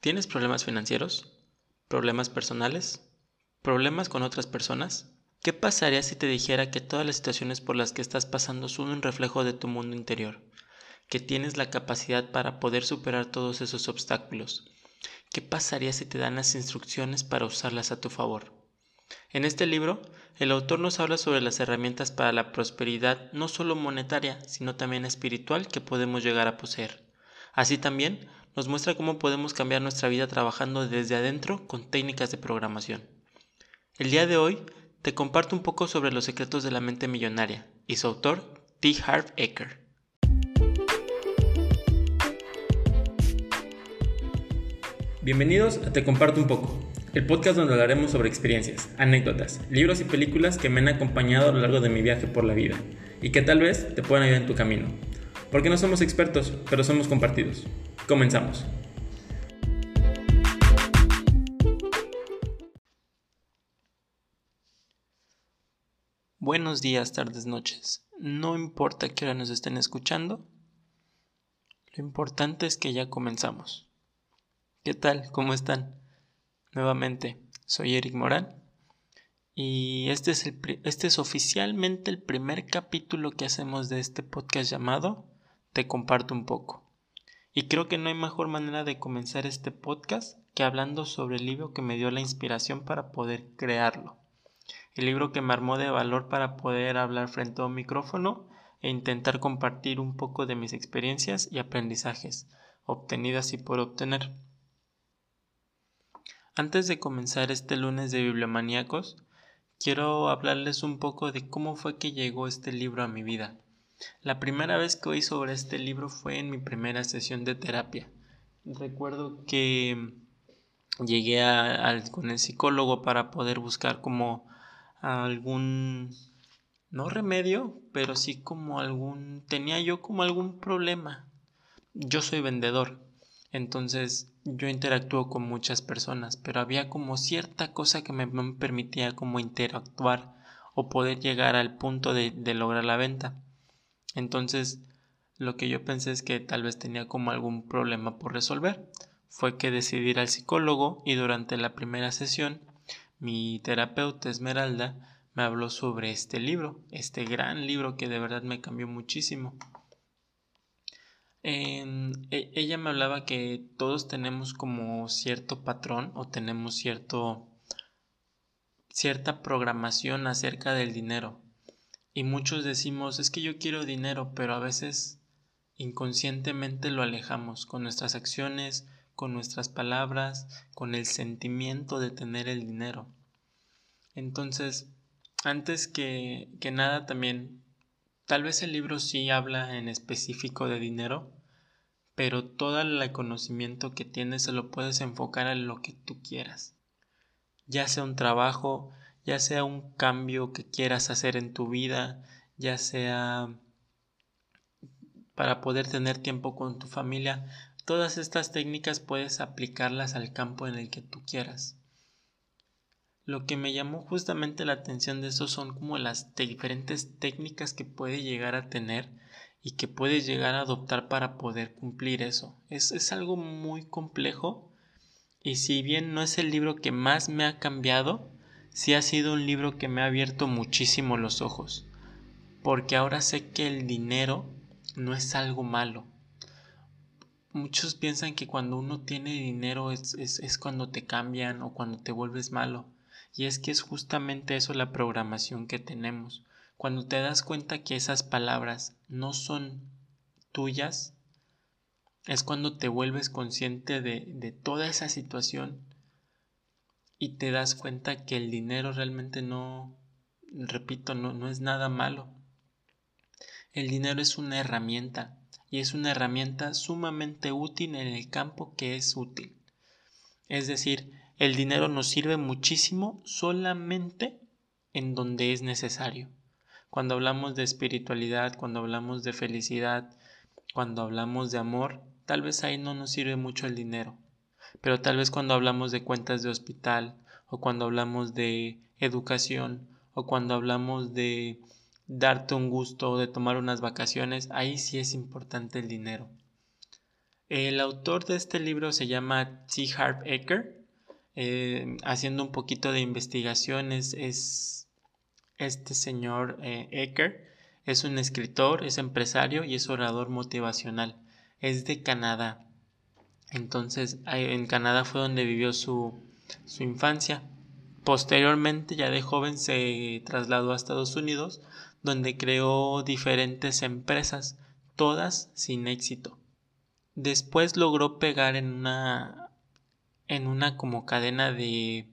¿Tienes problemas financieros? ¿Problemas personales? ¿Problemas con otras personas? ¿Qué pasaría si te dijera que todas las situaciones por las que estás pasando son un reflejo de tu mundo interior? Que tienes la capacidad para poder superar todos esos obstáculos. ¿Qué pasaría si te dan las instrucciones para usarlas a tu favor? En este libro, el autor nos habla sobre las herramientas para la prosperidad no solo monetaria, sino también espiritual que podemos llegar a poseer. Así también nos muestra cómo podemos cambiar nuestra vida trabajando desde adentro con técnicas de programación. El día de hoy te comparto un poco sobre los secretos de la mente millonaria y su autor, T. Harv Eker. Bienvenidos a Te Comparto un poco, el podcast donde hablaremos sobre experiencias, anécdotas, libros y películas que me han acompañado a lo largo de mi viaje por la vida y que tal vez te puedan ayudar en tu camino. Porque no somos expertos, pero somos compartidos. Comenzamos. Buenos días, tardes, noches. No importa qué hora nos estén escuchando, lo importante es que ya comenzamos. ¿Qué tal? ¿Cómo están? Nuevamente, soy Eric Morán y este es, este es oficialmente el primer capítulo que hacemos de este podcast llamado Te comparto un poco. Y creo que no hay mejor manera de comenzar este podcast que hablando sobre el libro que me dio la inspiración para poder crearlo. El libro que me armó de valor para poder hablar frente a un micrófono e intentar compartir un poco de mis experiencias y aprendizajes, obtenidas y por obtener. Antes de comenzar este lunes de Bibliomaníacos, quiero hablarles un poco de cómo fue que llegó este libro a mi vida. La primera vez que oí sobre este libro fue en mi primera sesión de terapia. Recuerdo que llegué con el psicólogo para poder buscar como algún no remedio, pero sí como algún tenía yo como algún problema. Yo soy vendedor, entonces yo interactúo con muchas personas, pero había como cierta cosa que me, permitía como interactuar o poder llegar al punto de lograr la venta. Entonces, lo que yo pensé es que tal vez tenía como algún problema por resolver. Fue que decidí ir al psicólogo y durante la primera sesión mi terapeuta Esmeralda me habló sobre este libro, este gran libro que de verdad me cambió muchísimo. E, ella me hablaba que todos tenemos como cierto patrón o tenemos cierto cierta programación acerca del dinero. Y muchos decimos, es que yo quiero dinero, pero a veces inconscientemente lo alejamos con nuestras acciones, con nuestras palabras, con el sentimiento de tener el dinero. Entonces, antes que, que nada también, tal vez el libro sí habla en específico de dinero, pero todo el conocimiento que tienes se lo puedes enfocar en lo que tú quieras. Ya sea un trabajo, ya sea un cambio que quieras hacer en tu vida, ya sea para poder tener tiempo con tu familia, todas estas técnicas puedes aplicarlas al campo en el que tú quieras. Lo que me llamó justamente la atención de eso son como las diferentes técnicas que puede llegar a tener y que puedes llegar a adoptar para poder cumplir eso. Es, es algo muy complejo y si bien no es el libro que más me ha cambiado, sí ha sido un libro que me ha abierto muchísimo los ojos, porque ahora sé que el dinero no es algo malo. Muchos piensan que cuando uno tiene dinero es, es, cuando te cambian o cuando te vuelves malo. Y es que es justamente eso la programación que tenemos. Cuando te das cuenta que esas palabras no son tuyas, es cuando te vuelves consciente de, de toda esa situación y te das cuenta que el dinero realmente no, repito, no, no es nada malo. El dinero es una herramienta y es una herramienta sumamente útil en el campo que es útil. Es decir, el dinero nos sirve muchísimo solamente en donde es necesario. Cuando hablamos de espiritualidad, cuando hablamos de felicidad, cuando hablamos de amor, tal vez ahí no nos sirve mucho el dinero. Pero tal vez cuando hablamos de cuentas de hospital o cuando hablamos de educación o cuando hablamos de darte un gusto o de tomar unas vacaciones, ahí sí es importante el dinero. El autor de este libro se llama T. Harp Eker. Eh, haciendo un poquito de investigaciones, es este señor eh, Eker. Es un escritor, es empresario y es orador motivacional. Es de Canadá. Entonces, en Canadá fue donde vivió su, su infancia. Posteriormente, ya de joven, se trasladó a Estados Unidos, donde creó diferentes empresas, todas sin éxito. Después logró pegar en una en una como cadena de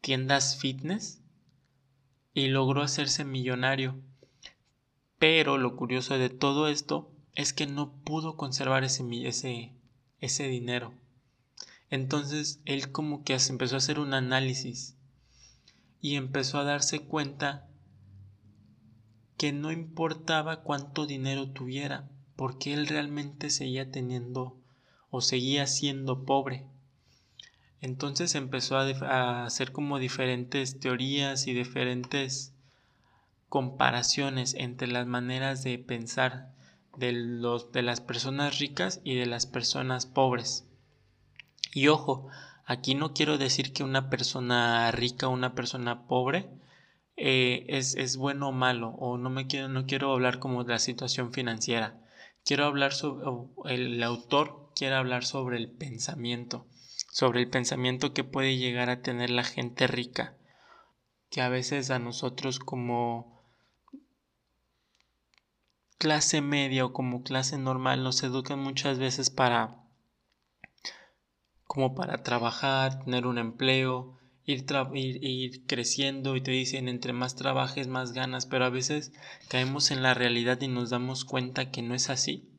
tiendas fitness y logró hacerse millonario. Pero lo curioso de todo esto es que no pudo conservar ese, ese, ese dinero. Entonces él como que empezó a hacer un análisis y empezó a darse cuenta que no importaba cuánto dinero tuviera, porque él realmente seguía teniendo o seguía siendo pobre. Entonces empezó a, hacer como diferentes teorías y diferentes comparaciones entre las maneras de pensar de, los, de las personas ricas y de las personas pobres. Y ojo, aquí no quiero decir que una persona rica o una persona pobre eh, es, es, bueno o malo, o no, me quiero, no quiero hablar como de la situación financiera. Quiero hablar sobre, el autor quiere hablar sobre el pensamiento sobre el pensamiento que puede llegar a tener la gente rica, que a veces a nosotros como clase media o como clase normal nos educan muchas veces para como para trabajar, tener un empleo, ir, ir, creciendo y te dicen entre más trabajes más ganas, pero a veces caemos en la realidad y nos damos cuenta que no es así,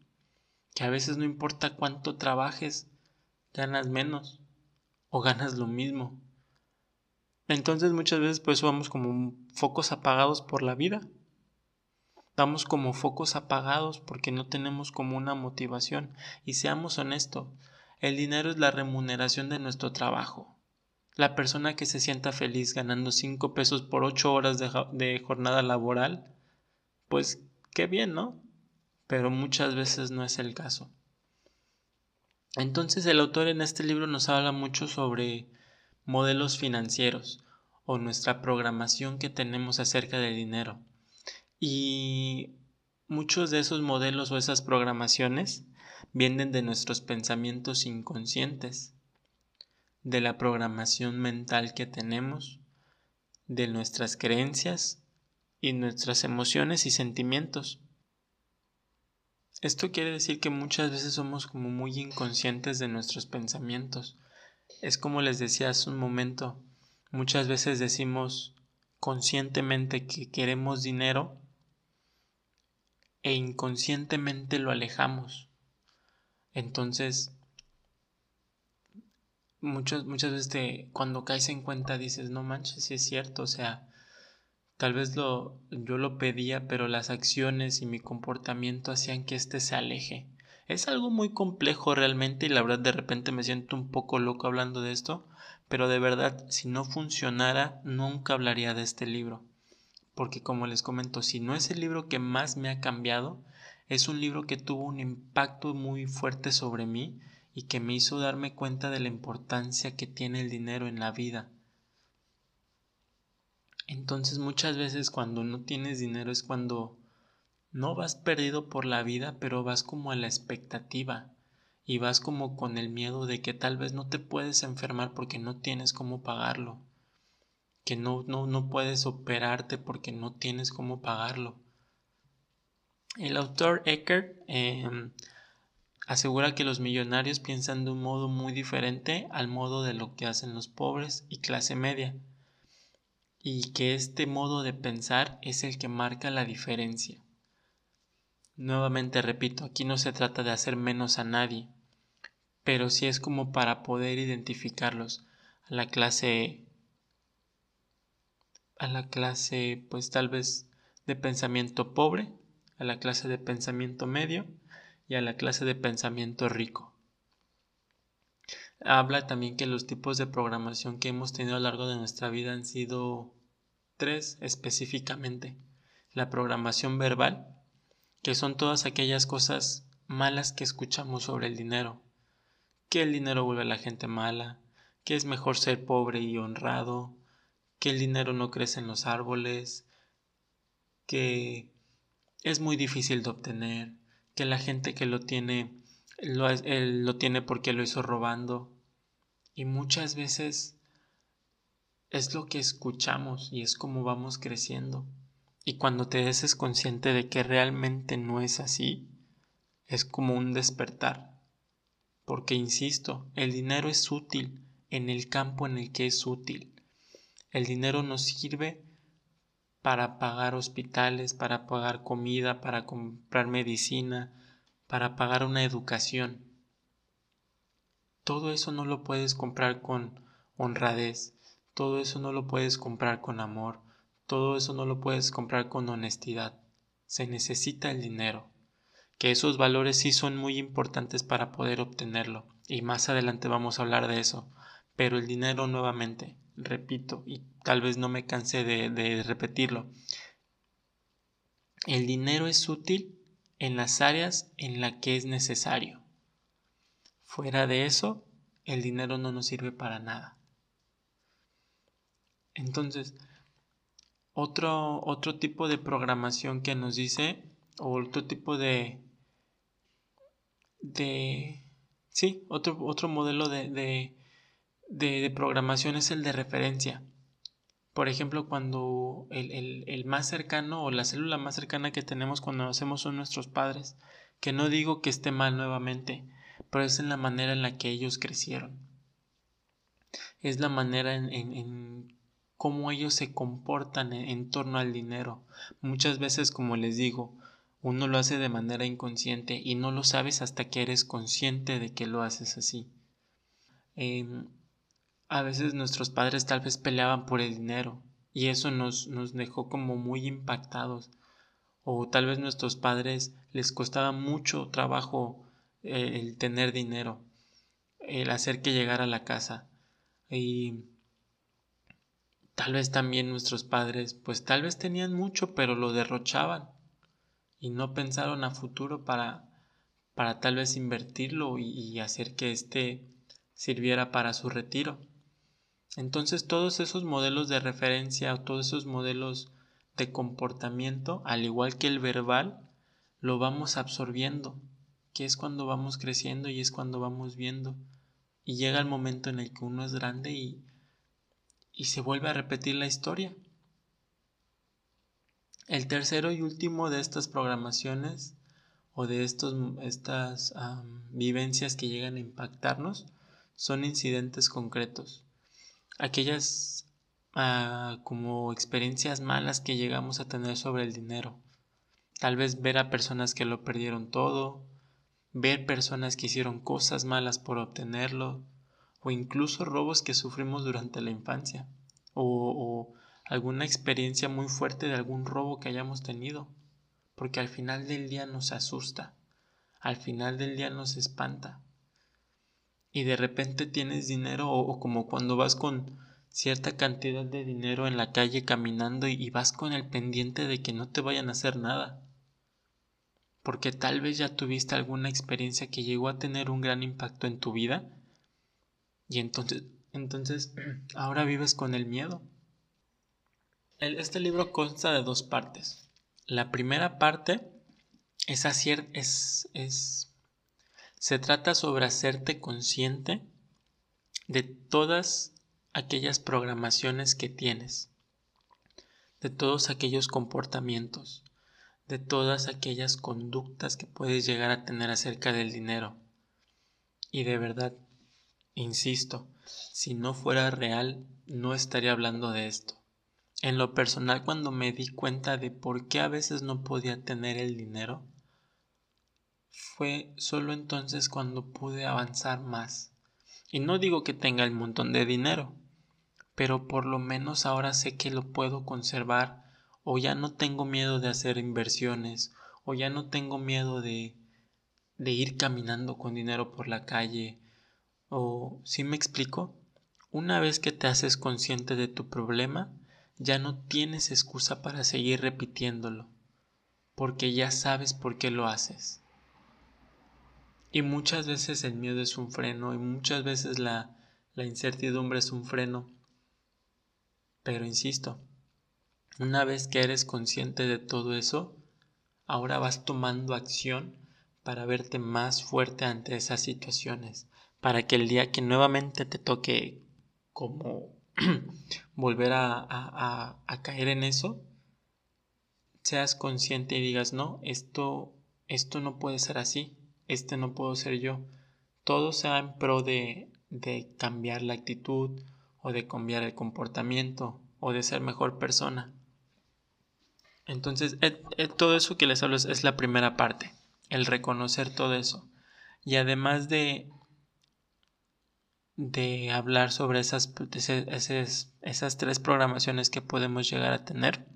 que a veces no importa cuánto trabajes, ganas menos o ganas lo mismo. Entonces muchas veces pues vamos como focos apagados por la vida. Vamos como focos apagados porque no tenemos como una motivación. Y seamos honestos, el dinero es la remuneración de nuestro trabajo. La persona que se sienta feliz ganando 5 pesos por 8 horas de, de jornada laboral, pues qué bien, ¿no? Pero muchas veces no es el caso. Entonces el autor en este libro nos habla mucho sobre modelos financieros o nuestra programación que tenemos acerca del dinero. Y muchos de esos modelos o esas programaciones vienen de nuestros pensamientos inconscientes, de la programación mental que tenemos, de nuestras creencias y nuestras emociones y sentimientos. Esto quiere decir que muchas veces somos como muy inconscientes de nuestros pensamientos. Es como les decía hace un momento, muchas veces decimos conscientemente que queremos dinero e inconscientemente lo alejamos. Entonces, muchas, muchas veces cuando caes en cuenta dices, no manches, si es cierto, o sea, Tal vez lo, yo lo pedía, pero las acciones y mi comportamiento hacían que éste se aleje. Es algo muy complejo realmente y la verdad de repente me siento un poco loco hablando de esto, pero de verdad si no funcionara nunca hablaría de este libro. Porque como les comento, si no es el libro que más me ha cambiado, es un libro que tuvo un impacto muy fuerte sobre mí y que me hizo darme cuenta de la importancia que tiene el dinero en la vida. Entonces muchas veces cuando no tienes dinero es cuando no vas perdido por la vida, pero vas como a la expectativa y vas como con el miedo de que tal vez no te puedes enfermar porque no tienes cómo pagarlo, que no, no, no puedes operarte porque no tienes cómo pagarlo. El autor Eckert em, asegura que los millonarios piensan de un modo muy diferente al modo de lo que hacen los pobres y clase media y que este modo de pensar es el que marca la diferencia. Nuevamente repito, aquí no se trata de hacer menos a nadie, pero sí es como para poder identificarlos a la clase a la clase pues tal vez de pensamiento pobre, a la clase de pensamiento medio y a la clase de pensamiento rico. Habla también que los tipos de programación que hemos tenido a lo largo de nuestra vida han sido tres específicamente. La programación verbal, que son todas aquellas cosas malas que escuchamos sobre el dinero. que el dinero vuelve a la gente mala, que es mejor ser pobre y honrado, que el dinero no crece en los árboles, que es muy difícil de obtener, que la gente que lo tiene lo, lo tiene porque lo hizo robando. Y muchas veces es lo que escuchamos y es como vamos creciendo. Y cuando te des consciente de que realmente no es así, es como un despertar. Porque, insisto, el dinero es útil en el campo en el que es útil. El dinero nos sirve para pagar hospitales, para pagar comida, para comprar medicina, para pagar una educación. Todo eso no lo puedes comprar con honradez, todo eso no lo puedes comprar con amor, todo eso no lo puedes comprar con honestidad. Se necesita el dinero. Que esos valores sí son muy importantes para poder obtenerlo. Y más adelante vamos a hablar de eso. Pero el dinero nuevamente, repito, y tal vez no me canse de, de repetirlo. El dinero es útil en las áreas en las que es necesario. Fuera de eso, el dinero no nos sirve para nada. Entonces, otro, otro tipo de programación que nos dice, o otro tipo de, de sí, otro, otro modelo de, de, de, programación es el de referencia. Por ejemplo, cuando el, el, el, más cercano o la célula más cercana que tenemos cuando nacemos son nuestros padres, que no digo que esté mal nuevamente, pero es en la manera en la que ellos crecieron. Es la manera en, en cómo ellos se comportan en, torno al dinero. Muchas veces, como les digo, uno lo hace de manera inconsciente y no lo sabes hasta que eres consciente de que lo haces así. Em, a veces nuestros padres tal vez peleaban por el dinero y eso nos, nos dejó como muy impactados. O tal vez nuestros padres les costaba mucho trabajo eh, el tener dinero, el hacer que llegara a la casa. Y Tal vez también nuestros padres, pues tal vez tenían mucho, pero lo derrochaban y no pensaron a futuro para, para tal vez invertirlo y, y hacer que éste sirviera para su retiro. Entonces todos esos modelos de referencia o todos esos modelos de comportamiento, al igual que el verbal, lo vamos absorbiendo, que es cuando vamos creciendo y es cuando vamos viendo. Y llega el momento en el que uno es grande y, y se vuelve a repetir la historia. El tercero y último de estas programaciones o de estos, estas vivencias que llegan a impactarnos son incidentes concretos. Aquellas ah, como experiencias malas que llegamos a tener sobre el dinero. Tal vez ver a personas que lo perdieron todo, ver personas que hicieron cosas malas por obtenerlo, o incluso robos que sufrimos durante la infancia o, alguna experiencia muy fuerte de algún robo que hayamos tenido, porque al final del día nos asusta, al final del día nos espanta. Y de repente tienes dinero o, como cuando vas con cierta cantidad de dinero en la calle caminando y vas con el pendiente de que no te vayan a hacer nada. Porque tal vez ya tuviste alguna experiencia que llegó a tener un gran impacto en tu vida y entonces, entonces ahora vives con el miedo. este libro consta de dos partes. La primera parte es, es, es, se trata sobre hacerte consciente de todas aquellas programaciones que tienes, de todos aquellos comportamientos, de todas aquellas conductas que puedes llegar a tener acerca del dinero. Y de verdad, Insisto, si no fuera real, no estaría hablando de esto. En lo personal, cuando me di cuenta de por qué a veces no podía tener el dinero, fue solo entonces cuando pude avanzar más. Y no digo que tenga el montón de dinero, pero por lo menos ahora sé que lo puedo conservar o ya no tengo miedo de hacer inversiones o ya no tengo miedo de, de ir caminando con dinero por la calle o, si me explico, una vez que te haces consciente de tu problema, ya no tienes excusa para seguir repitiéndolo, porque ya sabes por qué lo haces. Y muchas veces el miedo es un freno y muchas veces la, incertidumbre es un freno. Pero insisto, una vez que eres consciente de todo eso, ahora vas tomando acción para verte más fuerte ante esas situaciones, para que el día que nuevamente te toque como volver a, caer en eso, seas consciente y digas, no, esto, esto no puede ser así, este no puedo ser yo. Todo sea en pro de, de cambiar la actitud o de cambiar el comportamiento o de ser mejor persona. Entonces, todo eso que les hablo es, la primera parte, el reconocer todo eso. Y además de, de hablar sobre esas, esas, esas tres programaciones que podemos llegar a tener,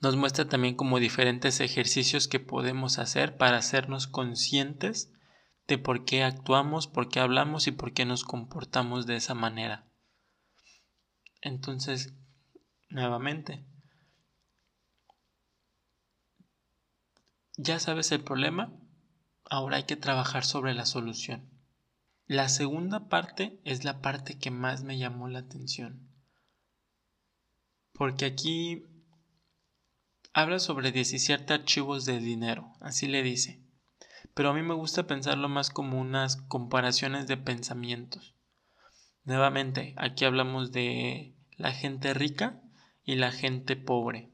nos muestra también como diferentes ejercicios que podemos hacer para hacernos conscientes de por qué actuamos, por qué hablamos y por qué nos comportamos de esa manera. Entonces, nuevamente, ya sabes el problema, ahora hay que trabajar sobre la solución. La segunda parte es la parte que más me llamó la atención. Porque aquí habla sobre 17 archivos de dinero, así le dice. Pero a mí me gusta pensarlo más como unas comparaciones de pensamientos. Nuevamente, aquí hablamos de la gente rica y la gente pobre.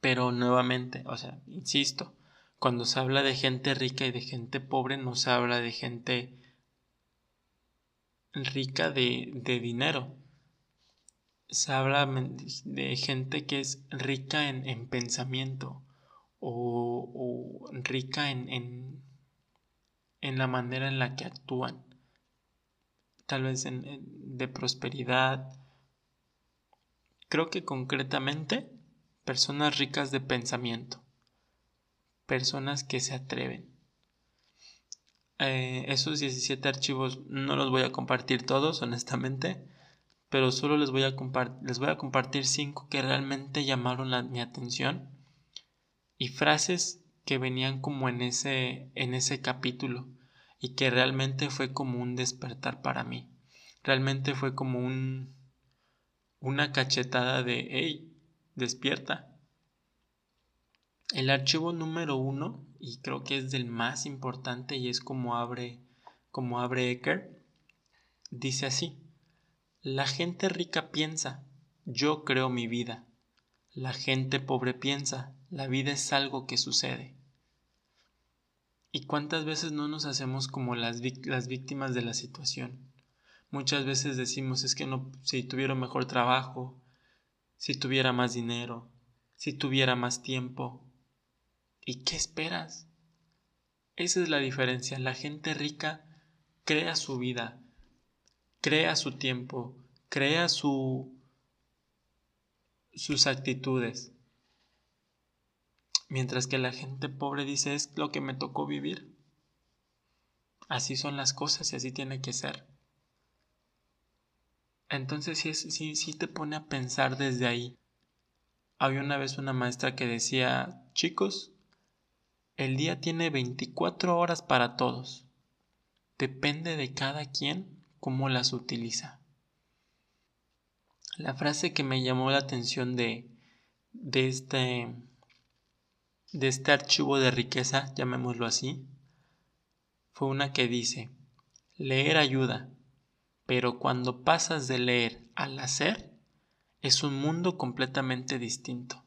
Pero nuevamente, o sea, insisto, cuando se habla de gente rica y de gente pobre, no se habla de gente rica de, dinero. Se habla de gente que es rica en, pensamiento o, rica en, en, en, la manera en la que actúan. Tal vez de prosperidad. Creo que concretamente personas ricas de pensamiento. Personas que se atreven eh, esos 17 archivos no los voy a compartir todos, honestamente, pero solo les voy a, les voy a compartir 5 que realmente llamaron mi atención y frases que venían como en ese, en ese capítulo y que realmente fue como un despertar para mí. Realmente fue como un, una cachetada de, hey, despierta. El archivo número uno, y creo que es del más importante y es como abre, como abre Ecker, dice así, la gente rica piensa, yo creo mi vida. La gente pobre piensa, la vida es algo que sucede. ¿Y cuántas veces no nos hacemos como las, las víctimas de la situación? Muchas veces decimos es que no, si tuviera mejor trabajo, si tuviera más dinero, si tuviera más tiempo, ¿Y qué esperas? Esa es la diferencia. La gente rica crea su vida, crea su tiempo, crea su, sus actitudes. Mientras que la gente pobre dice es lo que me tocó vivir. Así son las cosas y así tiene que ser. Entonces sí, sí, te pone a pensar desde ahí. Había una vez una maestra que decía, chicos, el día tiene 24 horas para todos. Depende de cada quien cómo las utiliza. La frase que me llamó la atención de, de, este, de este archivo de riqueza, llamémoslo así, fue una que dice, leer ayuda, pero cuando pasas de leer al hacer, es un mundo completamente distinto.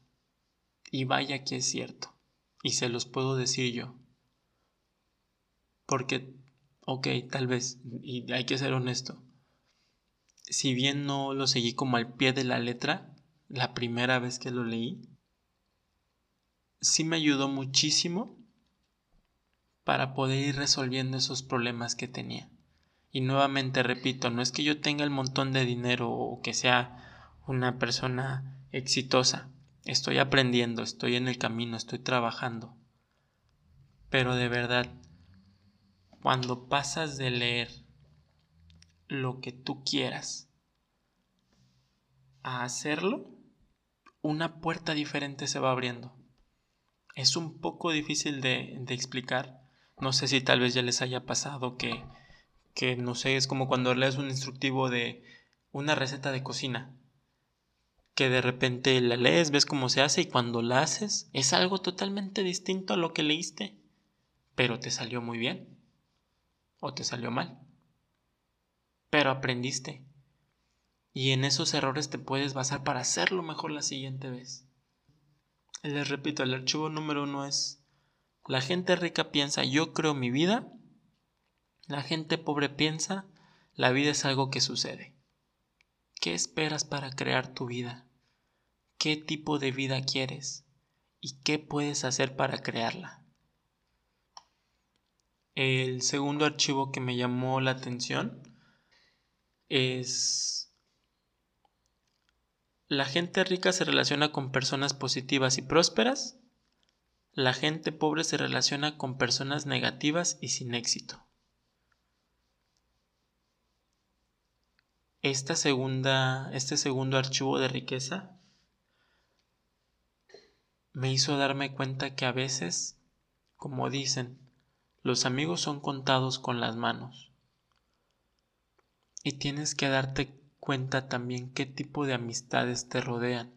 Y vaya que es cierto. Y se los puedo decir yo. Porque, ok, tal vez, y hay que ser honesto, si bien no lo seguí como al pie de la letra, la primera vez que lo leí, sí me ayudó muchísimo para poder ir resolviendo esos problemas que tenía. Y nuevamente repito, no es que yo tenga el montón de dinero o que sea una persona exitosa, Estoy aprendiendo, estoy en el camino, estoy trabajando. Pero de verdad, cuando pasas de leer lo que tú quieras a hacerlo, una puerta diferente se va abriendo. Es un poco difícil de, explicar, No sé si tal vez ya les haya pasado que, que no sé, es como cuando lees un instructivo de una receta de cocina que de repente la lees, ves cómo se hace y cuando la haces es algo totalmente distinto a lo que leíste, pero te salió muy bien o te salió mal, pero aprendiste y en esos errores te puedes basar para hacerlo mejor la siguiente vez. Les repito, el archivo número uno es la gente rica piensa yo creo mi vida, la gente pobre piensa la vida es algo que sucede. ¿Qué esperas para crear tu vida? qué tipo de vida quieres y qué puedes hacer para crearla. El segundo archivo que me llamó la atención es la gente rica se relaciona con personas positivas y prósperas. La gente pobre se relaciona con personas negativas y sin éxito. Esta segunda, este segundo archivo de riqueza me hizo darme cuenta que a veces, como dicen, los amigos son contados con las manos. Y tienes que darte cuenta también qué tipo de amistades te rodean.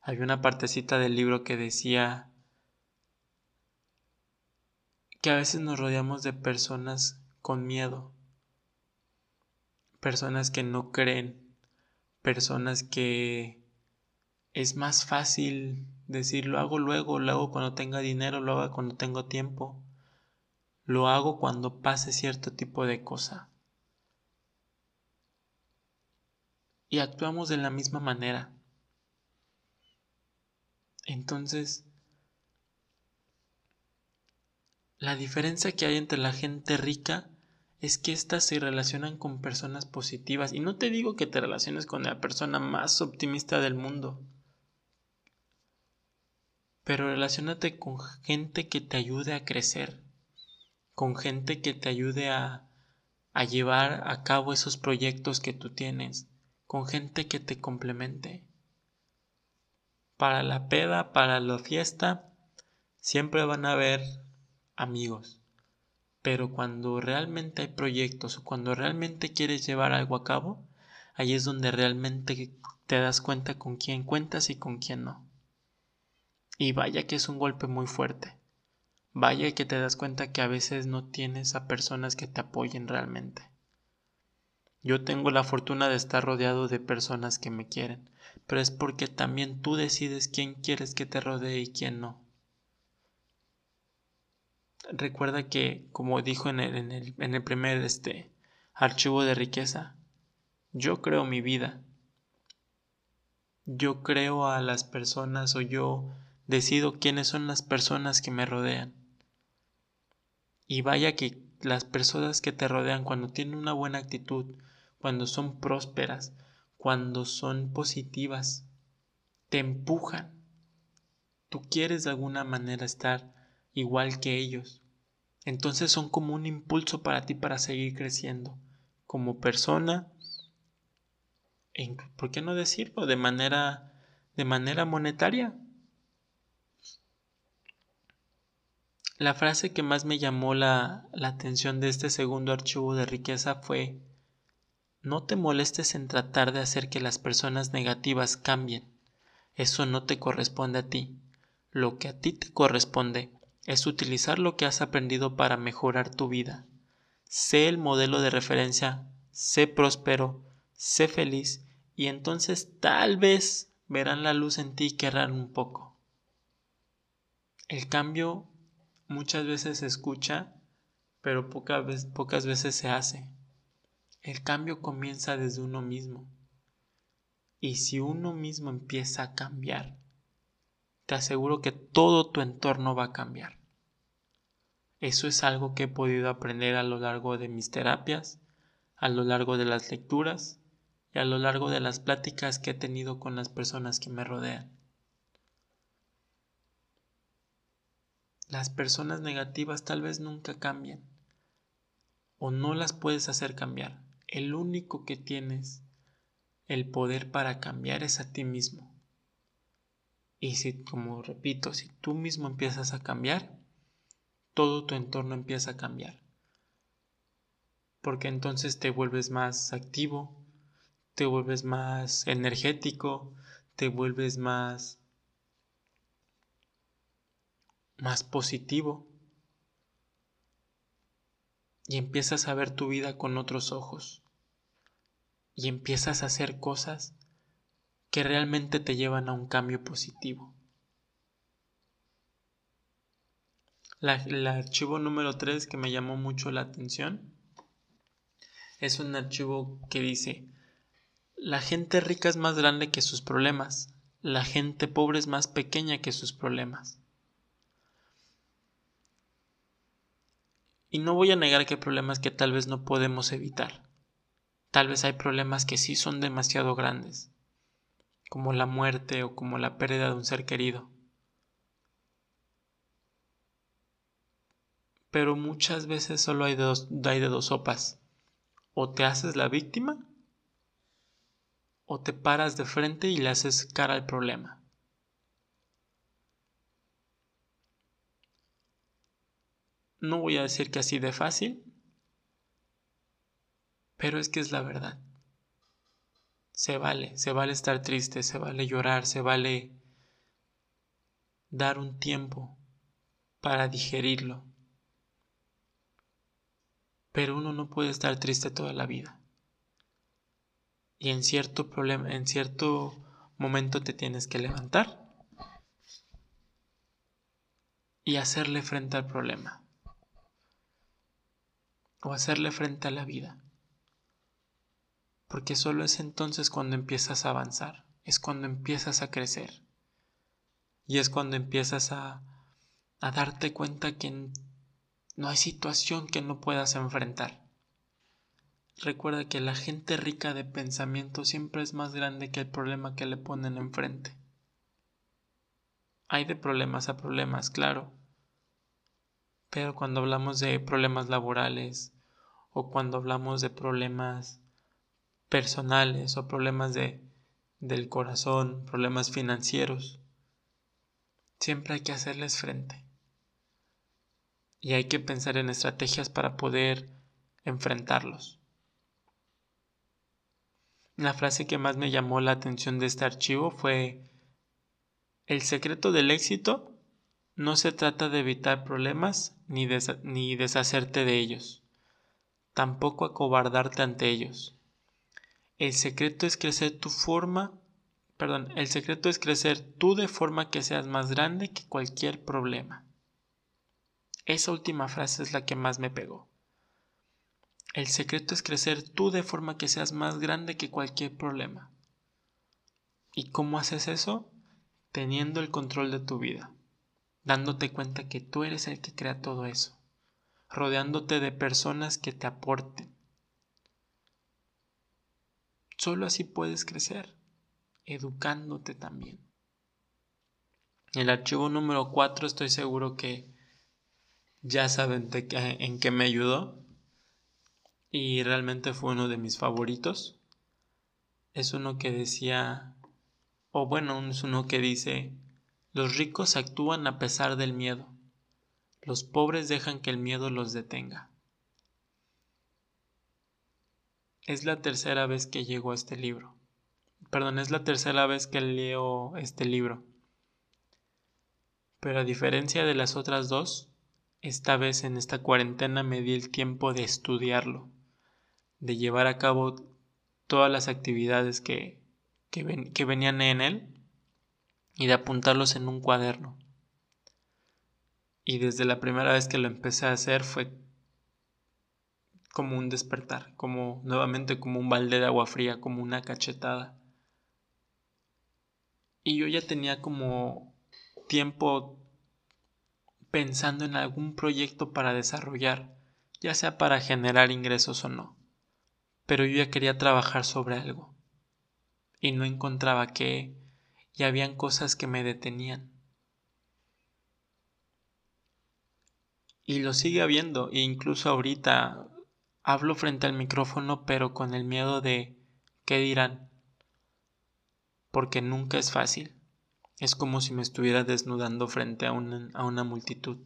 Hay una partecita del libro que decía que a veces nos rodeamos de personas con miedo, personas que no creen, personas que es más fácil decir lo hago luego, lo hago cuando tenga dinero, lo hago cuando tengo tiempo, lo hago cuando pase cierto tipo de cosa. Y actuamos de la misma manera. Entonces, la diferencia que hay entre la gente rica es que éstas se relacionan con personas positivas. Y no te digo que te relaciones con la persona más optimista del mundo pero relacionate con gente que te ayude a crecer, con gente que te ayude a, llevar a cabo esos proyectos que tú tienes, con gente que te complemente. Para la peda, para la fiesta, siempre van a haber amigos. Pero cuando realmente hay proyectos o cuando realmente quieres llevar algo a cabo, ahí es donde realmente te das cuenta con quién cuentas y con quién no. Y vaya que es un golpe muy fuerte. Vaya que te das cuenta que a veces no tienes a personas que te apoyen realmente. Yo tengo la fortuna de estar rodeado de personas que me quieren, pero es porque también tú decides quién quieres que te rodee y quién no. Recuerda que, como dijo en el, en el, en el primer este, archivo de riqueza, yo creo mi vida. Yo creo a las personas o yo decido quiénes son las personas que me rodean. Y vaya que las personas que te rodean cuando tienen una buena actitud, cuando son prósperas, cuando son positivas, te empujan. Tú quieres de alguna manera estar igual que ellos. Entonces son como un impulso para ti para seguir creciendo como persona, ¿por qué no decirlo? De manera, de manera monetaria. La frase que más me llamó la, atención de este segundo archivo de riqueza fue No te molestes en tratar de hacer que las personas negativas cambien. Eso no te corresponde a ti. Lo que a ti te corresponde es utilizar lo que has aprendido para mejorar tu vida. Sé el modelo de referencia, sé próspero, sé feliz y entonces tal vez verán la luz en ti y querrán un poco. El cambio muchas veces se escucha, pero pocas, pocas veces se hace. El cambio comienza desde uno mismo. Y si uno mismo empieza a cambiar, te aseguro que todo tu entorno va a cambiar. Eso es algo que he podido aprender a lo largo de mis terapias, a lo largo de las lecturas y a lo largo de las pláticas que he tenido con las personas que me rodean. Las personas negativas tal vez nunca cambien o no las puedes hacer cambiar. El único que tienes el poder para cambiar es a ti mismo. Y si, como repito, si tú mismo empiezas a cambiar, todo tu entorno empieza a cambiar. Porque entonces te vuelves más activo, te vuelves más energético, te vuelves más más positivo y empiezas a ver tu vida con otros ojos y empiezas a hacer cosas que realmente te llevan a un cambio positivo. el archivo número 3 que me llamó mucho la atención es un archivo que dice, la gente rica es más grande que sus problemas, la gente pobre es más pequeña que sus problemas. Y no voy a negar que hay problemas que tal vez no podemos evitar. Tal vez hay problemas que sí son demasiado grandes, como la muerte o como la pérdida de un ser querido. Pero muchas veces solo hay de dos, hay de dos sopas. O te haces la víctima o te paras de frente y le haces cara al problema. No voy a decir que así de fácil, pero es que es la verdad. Se vale, se vale estar triste, se vale llorar, se vale dar un tiempo para digerirlo. Pero uno no puede estar triste toda la vida. Y en cierto problema, en cierto momento te tienes que levantar y hacerle frente al problema. O hacerle frente a la vida. Porque solo es entonces cuando empiezas a avanzar, es cuando empiezas a crecer. Y es cuando empiezas a, a darte cuenta que no hay situación que no puedas enfrentar. Recuerda que la gente rica de pensamiento siempre es más grande que el problema que le ponen enfrente. Hay de problemas a problemas, claro. Pero cuando hablamos de problemas laborales o cuando hablamos de problemas personales o problemas de, del corazón, problemas financieros, siempre hay que hacerles frente y hay que pensar en estrategias para poder enfrentarlos. La frase que más me llamó la atención de este archivo fue El secreto del éxito no se trata de evitar problemas ni, ni deshacerte de ellos, tampoco acobardarte ante ellos. El secreto es crecer tu forma, perdón, el secreto es crecer tú de forma que seas más grande que cualquier problema. Esa última frase es la que más me pegó. El secreto es crecer tú de forma que seas más grande que cualquier problema. ¿Y cómo haces eso? Teniendo el control de tu vida, dándote cuenta que tú eres el que crea todo eso, rodeándote de personas que te aporten. Solo así puedes crecer, educándote también. El archivo número 4 estoy seguro que ya saben en qué me ayudó y realmente fue uno de mis favoritos. Es uno que decía, o bueno, es uno que dice, los ricos actúan a pesar del miedo, los pobres dejan que el miedo los detenga. Es la tercera vez que llego a este libro. Perdón, es la tercera vez que leo este libro. Pero a diferencia de las otras dos, esta vez en esta cuarentena me di el tiempo de estudiarlo, de llevar a cabo todas las actividades que, que, venían en él y de apuntarlos en un cuaderno. Y desde la primera vez que lo empecé a hacer fue como un despertar, como nuevamente como un balde de agua fría, como una cachetada. Y yo ya tenía como tiempo pensando en algún proyecto para desarrollar, ya sea para generar ingresos o no. Pero yo ya quería trabajar sobre algo. Y no encontraba qué, y habían cosas que me detenían. Y lo sigue habiendo, e incluso ahorita hablo frente al micrófono, pero con el miedo de qué dirán. Porque nunca es fácil. Es como si me estuviera desnudando frente a una, a una multitud.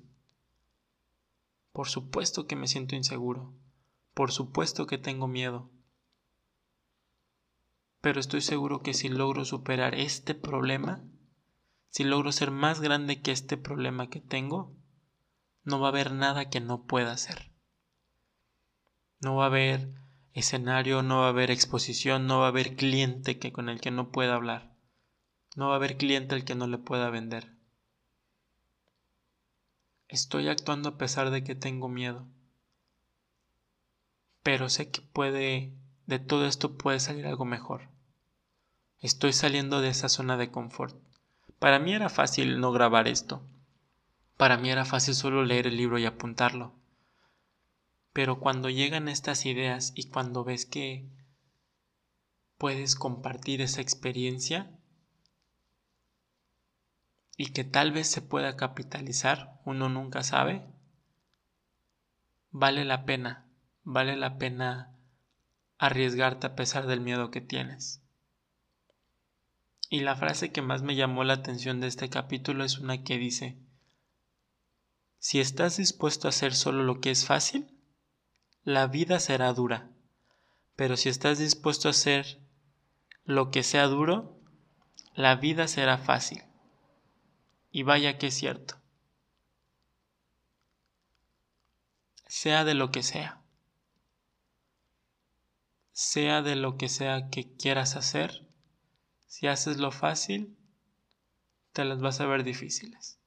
Por supuesto que me siento inseguro. Por supuesto que tengo miedo. Pero estoy seguro que si logro superar este problema, si logro ser más grande que este problema que tengo, no va a haber nada que no pueda hacer. No va a haber escenario, no va a haber exposición, no va a haber cliente que con el que no pueda hablar. No va a haber cliente al que no le pueda vender. Estoy actuando a pesar de que tengo miedo. Pero sé que puede, de todo esto puede salir algo mejor. Estoy saliendo de esa zona de confort. Para mí era fácil no grabar esto. Para mí era fácil solo leer el libro y apuntarlo. Pero cuando llegan estas ideas y cuando ves que puedes compartir esa experiencia y que tal vez se pueda capitalizar, uno nunca sabe, vale la pena, vale la pena arriesgarte a pesar del miedo que tienes. Y la frase que más me llamó la atención de este capítulo es una que dice, si estás dispuesto a hacer solo lo que es fácil, la vida será dura. Pero si estás dispuesto a hacer lo que sea duro, la vida será fácil. Y vaya que es cierto. Sea de lo que sea. Sea de lo que sea que quieras hacer, si haces lo fácil, te las vas a ver difíciles.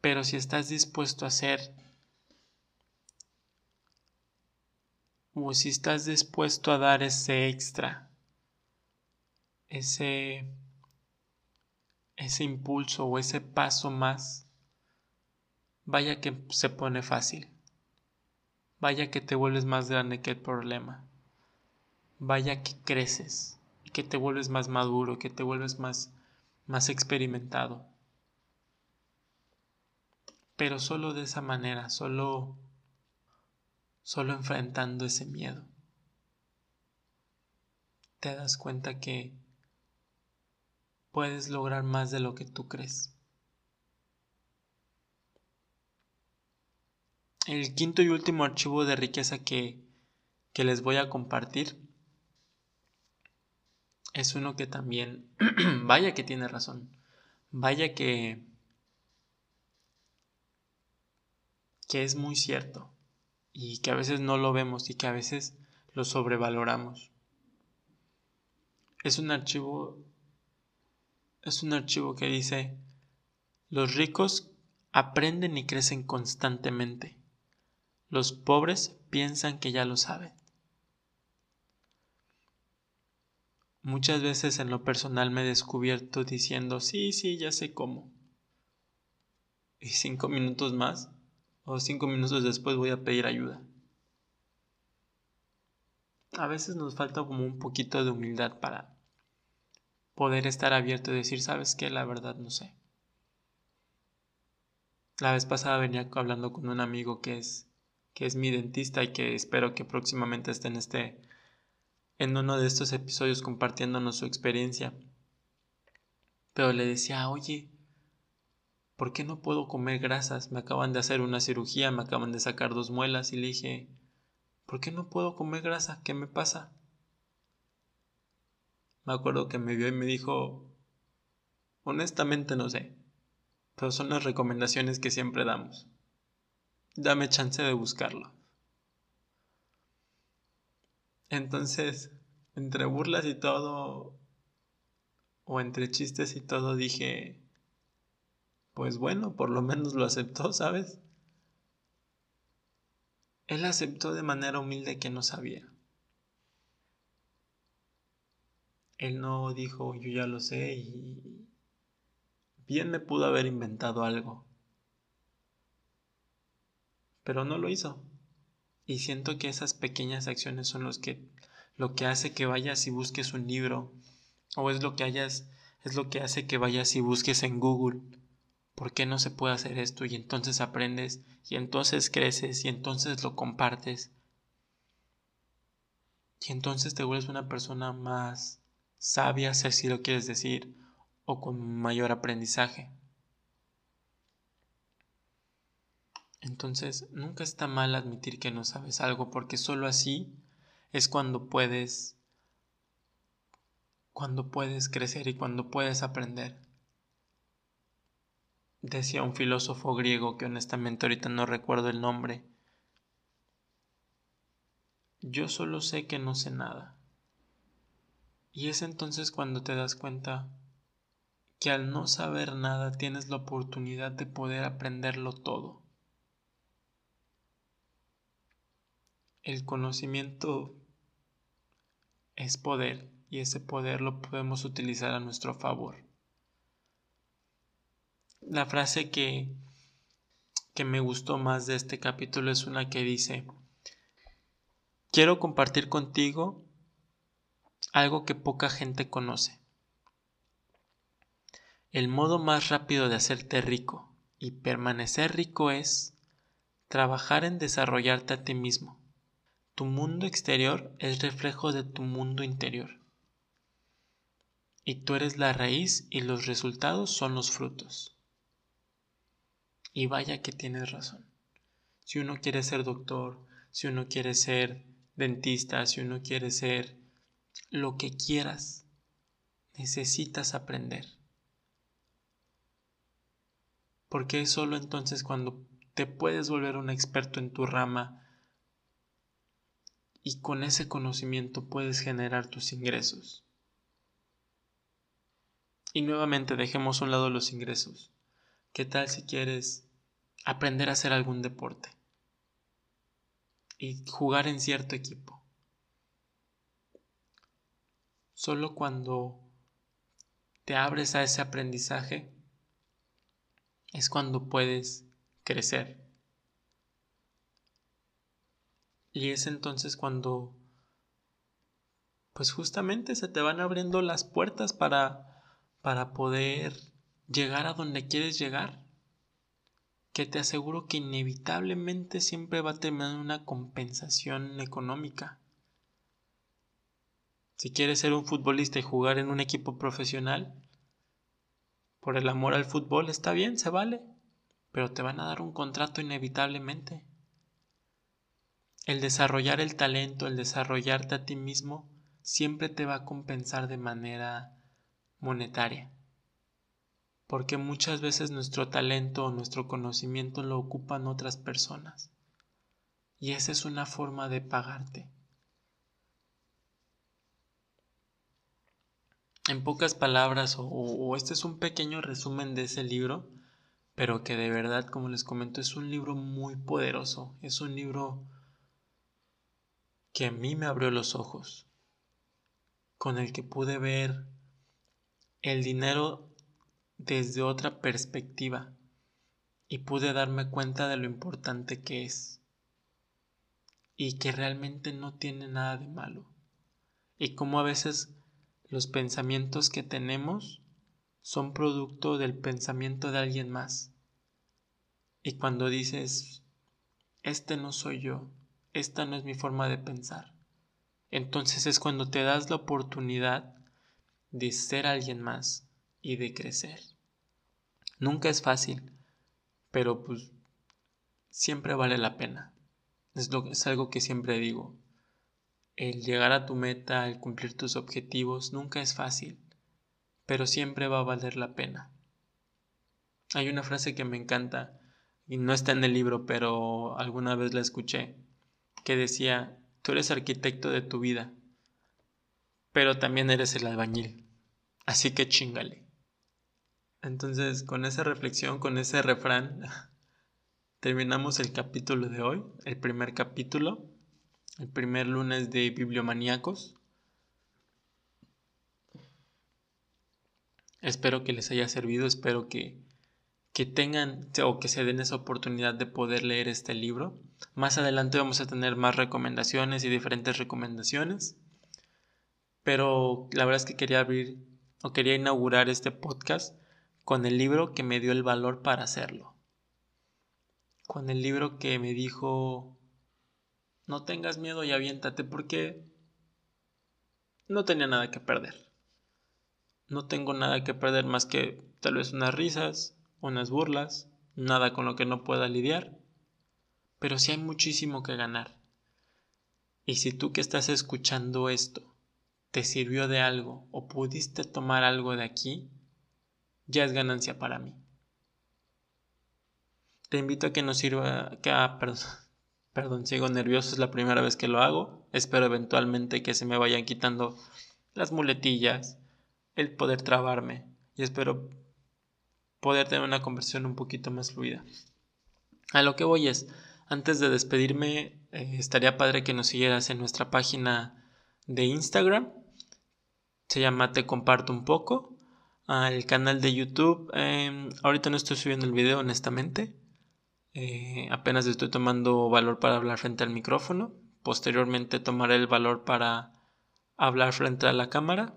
Pero si estás dispuesto a hacer o si estás dispuesto a dar ese extra, ese, ese impulso o ese paso más, vaya que se pone fácil, vaya que te vuelves más grande que el problema, vaya que creces, que te vuelves más maduro, que te vuelves más, más experimentado pero solo de esa manera, solo solo enfrentando ese miedo. Te das cuenta que puedes lograr más de lo que tú crees. El quinto y último archivo de riqueza que, que les voy a compartir es uno que también, vaya que tiene razón, vaya que que es muy cierto y que a veces no lo vemos y que a veces lo sobrevaloramos. Es un archivo es un archivo que dice los ricos aprenden y crecen constantemente. Los pobres piensan que ya lo saben. Muchas veces en lo personal me he descubierto diciendo, sí, sí, ya sé cómo. Y cinco minutos más o cinco minutos después voy a pedir ayuda. A veces nos falta como un poquito de humildad para poder estar abierto y decir, ¿sabes qué? La verdad no sé. La vez pasada venía hablando con un amigo que es que es mi dentista y que espero que próximamente esté en este en uno de estos episodios compartiéndonos su experiencia. Pero le decía, "Oye, ¿por qué no puedo comer grasas? Me acaban de hacer una cirugía, me acaban de sacar dos muelas y le dije, ¿por qué no puedo comer grasa? ¿Qué me pasa? Me acuerdo que me vio y me dijo, honestamente no sé, pero son las recomendaciones que siempre damos. Dame chance de buscarlo. Entonces, entre burlas y todo, o entre chistes y todo, dije, pues bueno, por lo menos lo aceptó, ¿sabes? Él aceptó de manera humilde que no sabía. Él no dijo, yo ya lo sé y bien me pudo haber inventado algo. Pero no lo hizo. Y siento que esas pequeñas acciones son los que, lo que hace que vayas y busques un libro. O es lo que hayas, es lo que hace que vayas y busques en Google ¿por qué no se puede hacer esto? Y entonces aprendes, y entonces creces, y entonces lo compartes. Y entonces te vuelves una persona más sabia, si así lo quieres decir, o con mayor aprendizaje. Entonces, nunca está mal admitir que no sabes algo porque solo así es cuando puedes cuando puedes crecer y cuando puedes aprender. Decía un filósofo griego que honestamente ahorita no recuerdo el nombre. Yo solo sé que no sé nada. Y es entonces cuando te das cuenta que al no saber nada tienes la oportunidad de poder aprenderlo todo. El conocimiento es poder y ese poder lo podemos utilizar a nuestro favor. La frase que, que me gustó más de este capítulo es una que dice, quiero compartir contigo algo que poca gente conoce. El modo más rápido de hacerte rico y permanecer rico es trabajar en desarrollarte a ti mismo. Tu mundo exterior es reflejo de tu mundo interior y tú eres la raíz y los resultados son los frutos. Y vaya que tienes razón. Si uno quiere ser doctor, si uno quiere ser dentista, si uno quiere ser lo que quieras, necesitas aprender. Porque es solo entonces cuando te puedes volver un experto en tu rama y con ese conocimiento puedes generar tus ingresos. Y nuevamente dejemos a un lado los ingresos. ¿Qué tal si quieres aprender a hacer algún deporte? Y jugar en cierto equipo. Solo cuando te abres a ese aprendizaje es cuando puedes crecer. Y es entonces cuando pues justamente se te van abriendo las puertas para para poder llegar a donde quieres llegar, que te aseguro que inevitablemente siempre va a terminar una compensación económica. Si quieres ser un futbolista y jugar en un equipo profesional, por el amor al fútbol está bien, se vale, pero te van a dar un contrato inevitablemente. El desarrollar el talento, el desarrollarte a ti mismo, siempre te va a compensar de manera monetaria. Porque muchas veces nuestro talento o nuestro conocimiento lo ocupan otras personas. Y esa es una forma de pagarte. En pocas palabras, o, este es un pequeño resumen de ese libro, pero que de verdad, como les comento, es un libro muy poderoso. Es un libro que a mí me abrió los ojos, con el que pude ver el dinero desde otra perspectiva y pude darme cuenta de lo importante que es y que realmente no tiene nada de malo. Y como a veces los pensamientos que tenemos son producto del pensamiento de alguien más. Y cuando dices este no soy yo esta no es mi forma de pensar entonces es cuando te das la oportunidad de ser alguien más y de crecer. Nunca es fácil, pero pues siempre vale la pena. Es, lo, es algo que siempre digo. El llegar a tu meta, el cumplir tus objetivos, nunca es fácil, pero siempre va a valer la pena. Hay una frase que me encanta, y no está en el libro, pero alguna vez la escuché, que decía, tú eres arquitecto de tu vida, pero también eres el albañil. Así que chingale. Entonces, con esa reflexión, con ese refrán, terminamos el capítulo de hoy, el primer capítulo, el primer lunes de Bibliomaníacos. Espero que les haya servido, espero que, que tengan o que se den esa oportunidad de poder leer este libro. Más adelante vamos a tener más recomendaciones y diferentes recomendaciones. Pero la verdad es que quería abrir o quería inaugurar este podcast con el libro que me dio el valor para hacerlo. Con el libro que me dijo, no tengas miedo y aviéntate porque no tenía nada que perder. No tengo nada que perder más que tal vez unas risas, unas burlas, nada con lo que no pueda lidiar pero sí hay muchísimo que ganar. Y si tú que estás escuchando esto te sirvió de algo o pudiste tomar algo de aquí, ya es ganancia para mí. Te invito a que nos sirva, que, ah, perdón, perdón, sigo nervioso, es la primera vez que lo hago. Espero eventualmente que se me vayan quitando las muletillas, el poder trabarme y espero poder tener una conversación un poquito más fluida. A lo que voy es, antes de despedirme, eh, estaría padre que nos siguieras en nuestra página de Instagram. Se llama Te Comparto un poco. Al canal de YouTube. Em, ahorita no estoy subiendo el video, honestamente. Eh, apenas estoy tomando valor para hablar frente al micrófono. Posteriormente tomaré el valor para hablar frente a la cámara.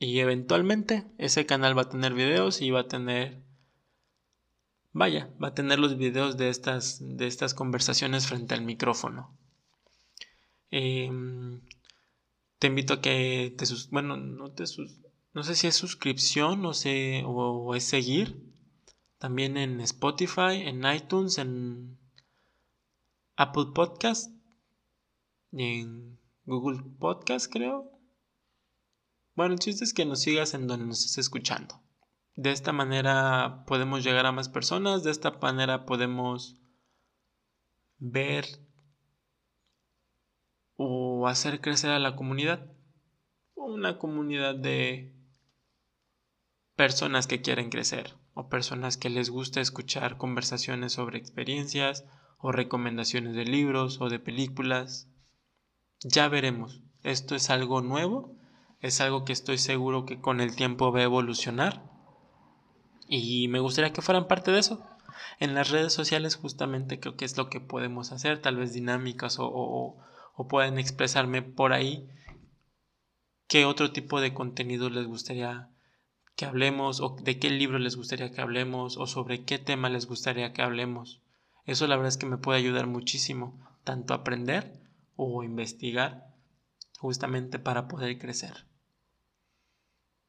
Y eventualmente ese canal va a tener videos y va a tener... Vaya, va a tener los videos de estas, de estas conversaciones frente al micrófono. Em, te invito a que te sus... Bueno, no te sus... No sé si es suscripción o, sé, o es seguir. También en Spotify, en iTunes, en Apple Podcast en Google Podcast, creo. Bueno, el chiste es que nos sigas en donde nos estés escuchando. De esta manera podemos llegar a más personas, de esta manera podemos ver o hacer crecer a la comunidad. Una comunidad de personas que quieren crecer o personas que les gusta escuchar conversaciones sobre experiencias o recomendaciones de libros o de películas. Ya veremos. Esto es algo nuevo, es algo que estoy seguro que con el tiempo va a evolucionar y me gustaría que fueran parte de eso. En las redes sociales justamente creo que es lo que podemos hacer, tal vez dinámicas o, pueden expresarme por ahí qué otro tipo de contenido les gustaría que hablemos o de qué libro les gustaría que hablemos o sobre qué tema les gustaría que hablemos. Eso la verdad es que me puede ayudar muchísimo, tanto a aprender o investigar, justamente para poder crecer.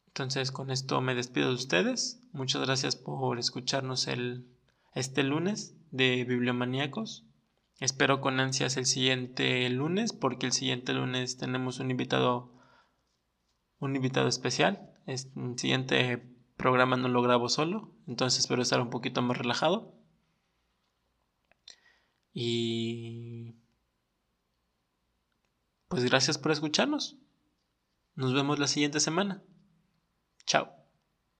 Entonces con esto me despido de ustedes. Muchas gracias por escucharnos el, este lunes de Bibliomaníacos. Espero con ansias el siguiente lunes porque el siguiente lunes tenemos un invitado un invitado especial el siguiente programa no lo grabo solo, entonces espero estar un poquito más relajado. Y pues gracias por escucharnos. Nos vemos la siguiente semana. Ciao.